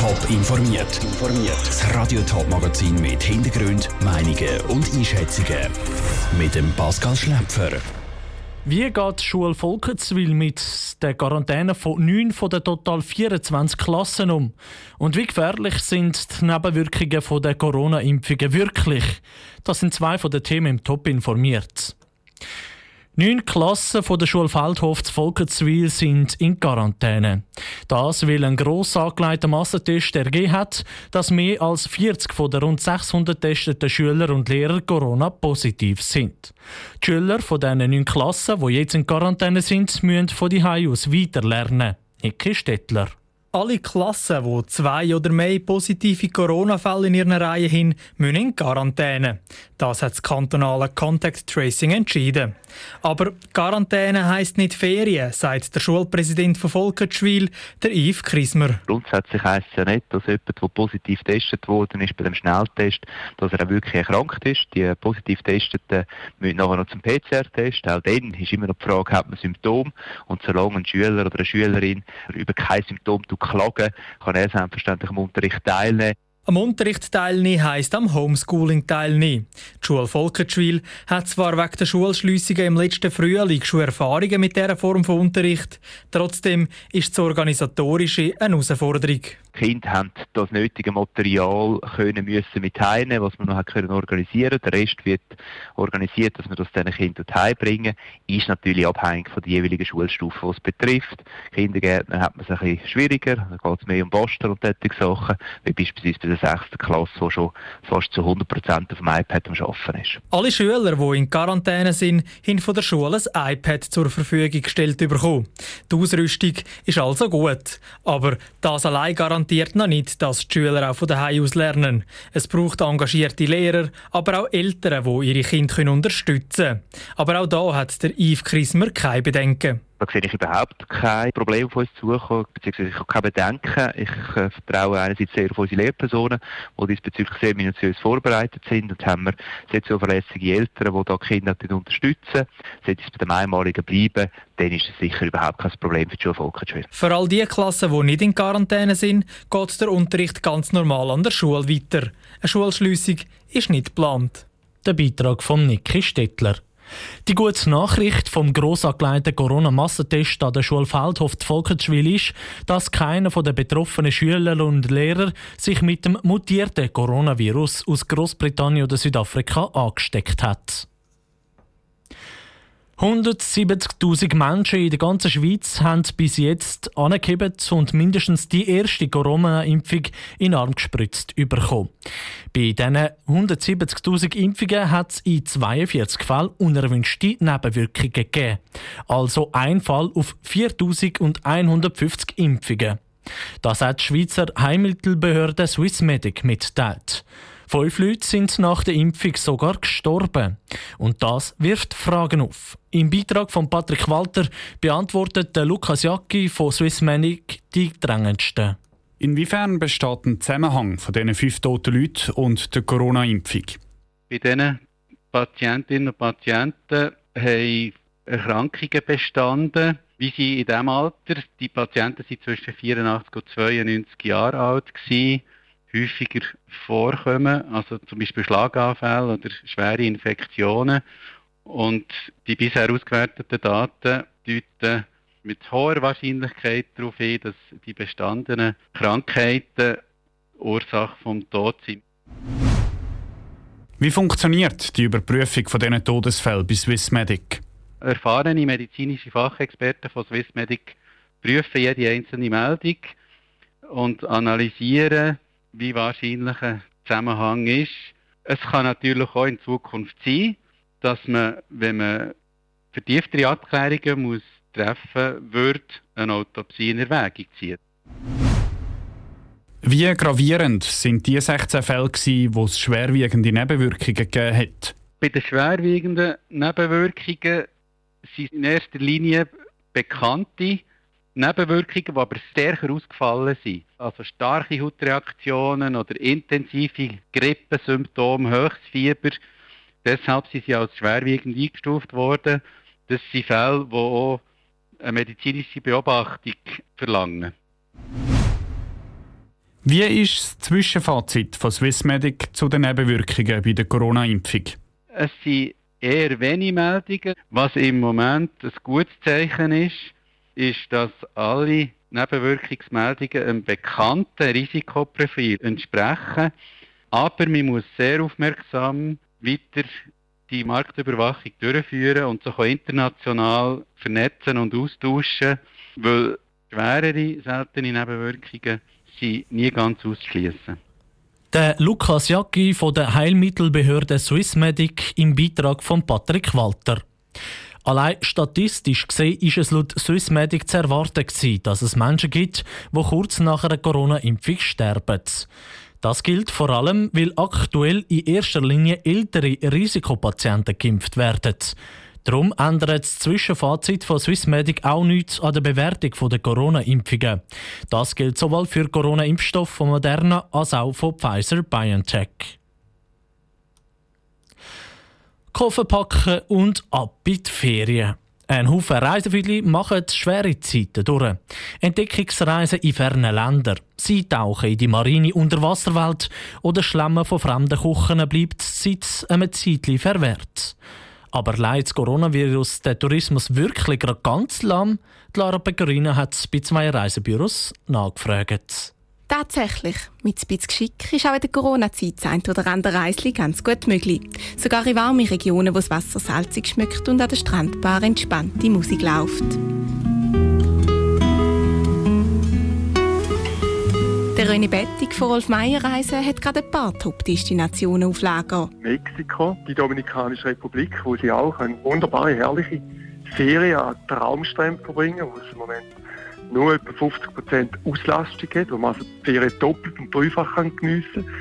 Top informiert. Das Radio Top Magazin mit Hintergrund, Meinungen und Einschätzungen mit dem Pascal Schläpfer. Wie geht die Schule Volkenswil mit der Quarantäne von 9 von den total 24 Klassen um? Und wie gefährlich sind die Nebenwirkungen von der Corona-Impfungen wirklich? Das sind zwei von den Themen im Top informiert. Neun Klassen von der Schule Feldhof zu Volkenswil sind in Quarantäne. Das, weil ein gross angelegter Massentest ergeben hat, dass mehr als 40 von den rund 600 testeten Schüler und Lehrer Corona-positiv sind. Die Schüler von diesen neun Klassen, die jetzt in Quarantäne sind, müssen von die aus weiterlernen. Ecke Stettler. Alle Klassen, die zwei oder mehr positive Corona-Fälle in ihren Reihen haben, müssen in Quarantäne. Das hat das kantonale Contact Tracing entschieden. Aber Quarantäne heisst nicht Ferien, sagt der Schulpräsident von Volkertschwil, der Yves Krismer. Grundsätzlich heisst es ja nicht, dass jemand, der positiv getestet worden ist bei dem Schnelltest, dass er auch wirklich erkrankt ist. Die positiv Testeten müssen nachher noch zum PCR-Test. Auch dann ist immer noch die Frage, hat man Symptome? Und solange ein Schüler oder eine Schülerin über kein Symptom klagen, kann er selbstverständlich am Unterricht teilnehmen. Am Unterricht teilnehmen heisst am Homeschooling teilnehmen. Die Schule Volkertschwil hat zwar wegen der Schulschliessungen im letzten Frühling schon Erfahrungen mit dieser Form von Unterricht, trotzdem ist das Organisatorische eine Herausforderung. Die Kinder haben das nötige Material können müssen mit heimnehmen, was man noch können organisieren. Der Rest wird organisiert, dass wir das diesen Kindern heimbringen. Ist natürlich abhängig von der jeweiligen Schulstufe, die es betrifft. Kindergärtner hat man es ein bisschen schwieriger. Da geht es mehr um Poster und solche Sachen, wie beispielsweise bei der 6. Klasse, wo schon fast zu 100 Prozent auf dem iPad am Arbeiten ist. Alle Schüler, die in Quarantäne sind, haben von der Schule ein iPad zur Verfügung gestellt bekommen. Die Ausrüstung ist also gut. Aber das allein garantiert noch nicht, dass die Schüler auch von daheim aus lernen. Es braucht engagierte Lehrer, aber auch Eltern, die ihre Kinder unterstützen können. Aber auch da hat der Yves Krismer keine Bedenken. Da sehe ich überhaupt kein Problem auf uns zukommen, beziehungsweise ich habe keine Bedenken. Ich äh, vertraue einerseits sehr auf unsere Lehrpersonen, die diesbezüglich sehr minutiös vorbereitet sind und haben wir sehr zuverlässige Eltern, die da die Kinder unterstützen. Sollte es bei dem Einmaligen bleiben, dann ist es sicher überhaupt kein Problem für die Schulvolksschule. Für all die Klassen, die nicht in Quarantäne sind, geht der Unterricht ganz normal an der Schule weiter. Eine Schulschliessung ist nicht geplant. Der Beitrag von Niki Stettler. Die gute Nachricht vom gross angelegten Corona-Massentest an der Schule Feldhof Volkertschwil ist, dass keiner der betroffenen Schüler und Lehrer sich mit dem mutierten Coronavirus aus Großbritannien oder Südafrika angesteckt hat. 170.000 Menschen in der ganzen Schweiz haben bis jetzt angegeben und mindestens die erste Corona-Impfung in den Arm gespritzt bekommen. Bei diesen 170.000 Impfungen hat es in 42 Fällen unerwünschte Nebenwirkungen gegeben. Also ein Fall auf 4.150 Impfungen. Das hat die Schweizer Heilmittelbehörde Swissmedic mitgeteilt. Fünf Leute sind nach der Impfung sogar gestorben. Und das wirft Fragen auf. Im Beitrag von Patrick Walter beantwortet Lukas Jacki von Swissmedic die drängendsten. Inwiefern besteht ein Zusammenhang von diesen fünf toten Leuten und der Corona-Impfung? Bei diesen Patientinnen und Patienten haben Erkrankungen bestanden, wie sie in diesem Alter, die Patienten sind zwischen 84 und 92 Jahre alt gewesen, häufiger vorkommen, also zum Beispiel Schlaganfälle oder schwere Infektionen. Und die bisher ausgewerteten Daten deuten mit hoher Wahrscheinlichkeit darauf hin, dass die bestandenen Krankheiten Ursache vom Tod sind. Wie funktioniert die Überprüfung von diesen Todesfällen bei Swissmedic? Erfahrene medizinische Fachexperten von Swissmedic prüfen jede einzelne Meldung und analysieren wie wahrscheinlich ein Zusammenhang ist. Es kann natürlich auch in Zukunft sein, dass man, wenn man vertieftere Abklärungen muss treffen würde, eine Autopsie in Erwägung zieht. Wie gravierend sind die 16 Fälle, wo es schwerwiegende Nebenwirkungen gegeben hat? Bei den schwerwiegenden Nebenwirkungen sind in erster Linie bekannte Nebenwirkungen, die aber stärker ausgefallen sind. Also starke Hautreaktionen oder intensive Grippesymptome, höchstes Fieber. Deshalb sind sie als schwerwiegend eingestuft worden. Das sind Fälle, die auch eine medizinische Beobachtung verlangen. Wie ist das Zwischenfazit von Swissmedic zu den Nebenwirkungen bei der Corona-Impfung? Es sind eher wenige Meldungen. Was im Moment ein gutes Zeichen ist, ist, dass alle Nebenwirkungsmeldungen einem bekannten Risikoprofil entsprechen. Aber man muss sehr aufmerksam weiter die Marktüberwachung durchführen und sich auch international vernetzen und austauschen, weil schwerere, seltene Nebenwirkungen sind nie ganz auszuschließen. Der Lukas Jacki von der Heilmittelbehörde Swissmedic im Beitrag von Patrick Walter. Allein statistisch gesehen ist es laut Swissmedic zu erwarten dass es Menschen gibt, die kurz nach einer Corona-Impfung sterben. Das gilt vor allem, weil aktuell in erster Linie ältere Risikopatienten geimpft werden. Darum ändert das Zwischenfazit von Swissmedic auch nichts an der Bewertung der Corona-Impfungen. Das gilt sowohl für Corona-Impfstoff von Moderna als auch von Pfizer-BioNTech. Koffer packen und ab in die Ferien. Ein Haufen Reisevögel machen schwere Zeiten durch. Entdeckungsreisen in fernen Ländern. Sie tauchen in die marine Unterwasserwelt oder Schlemmen von fremden Kochen bleibt seit einem Zeitchen verwehrt. Aber leidet das Coronavirus den Tourismus wirklich ganz lahm? Lara Pecorino hat bei zwei Reisebüros nachgefragt. Tatsächlich, mit ein bisschen Geschick ist auch in der Corona-Zeit ein oder andere Reisli ganz gut möglich. Sogar in warme Regionen, wo das Wasser salzig schmeckt und an der Strandbar entspannte Musik läuft. Der René Bettig von Rolf Meier Reisen hat gerade ein paar Top-Destinationen auf Lager. Mexiko, die Dominikanische Republik, wo sie auch eine wunderbare, herrliche Ferien an Traumstränden verbringen, wo es im Moment nur etwa 50% Auslastung hat, wo man also die Ferien doppelt und dreifach kann geniessen kann.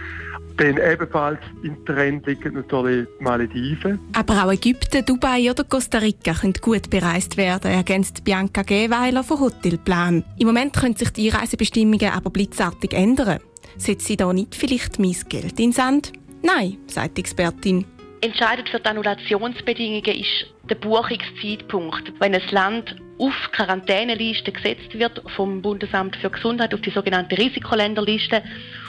Dann ebenfalls im Trend liegen natürlich die Malediven. Aber auch Ägypten, Dubai oder Costa Rica können gut bereist werden, ergänzt Bianca Gehweiler von Hotelplan. Im Moment können sich die Reisebestimmungen aber blitzartig ändern. Setzt sie da nicht vielleicht mein Geld in Sand? Nein, sagt die Expertin. Entscheidend für die Annulationsbedingungen ist der Buchungszeitpunkt. Wenn ein Land auf Quarantäneliste gesetzt wird vom Bundesamt für Gesundheit auf die sogenannte Risikoländerliste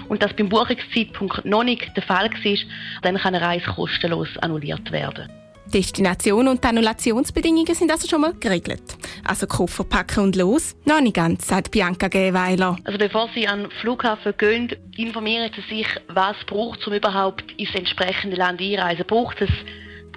und das beim Buchungszeitpunkt noch nicht der Fall war, dann kann eine Reise kostenlos annulliert werden. Destination und Annulationsbedingungen sind also schon mal geregelt. Also Koffer packen und los? Noch nicht ganz, sagt Bianca Gehweiler. Also bevor Sie an den Flughafen gehen, informieren Sie sich, was braucht, um überhaupt ins entsprechende Land einreisen. Braucht es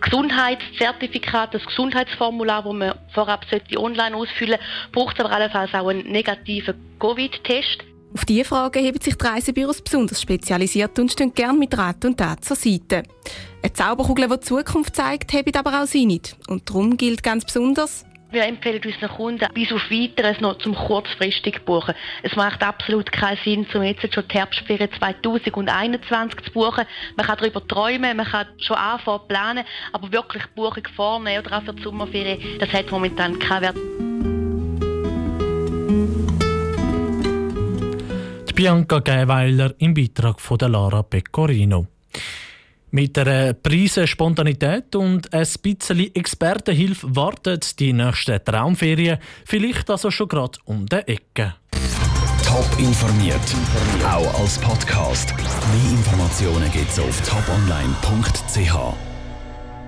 Gesundheitszertifikat, das Gesundheitsformular, das man vorab online ausfüllen sollte, braucht es aber allenfalls auch einen negativen Covid-Test. Auf diese Fragen haben sich die Reisebüros besonders spezialisiert und stehen gerne mit Rat und Tat zur Seite. Eine Zauberkugel, die die Zukunft zeigt, haben aber auch sie nicht. Und darum gilt ganz besonders, wir empfehlen unseren Kunden, bis auf Weiteres noch zum kurzfristig buchen. Es macht absolut keinen Sinn, um jetzt schon die Herbstferien 2021 zu buchen. Man kann darüber träumen, man kann schon anfangen planen, aber wirklich Buchung vornehmen oder auch für die Sommerferien, das hat momentan keinen Wert. Die Bianca Gehweiler im Beitrag von der Lara Pecorino. Mit einer Prise Spontanität und ein bisschen Expertenhilfe wartet die nächste Traumferien vielleicht also schon gerade um die Ecke. Top informiert, auch als Podcast. Mehr Informationen gibt's auf toponline.ch.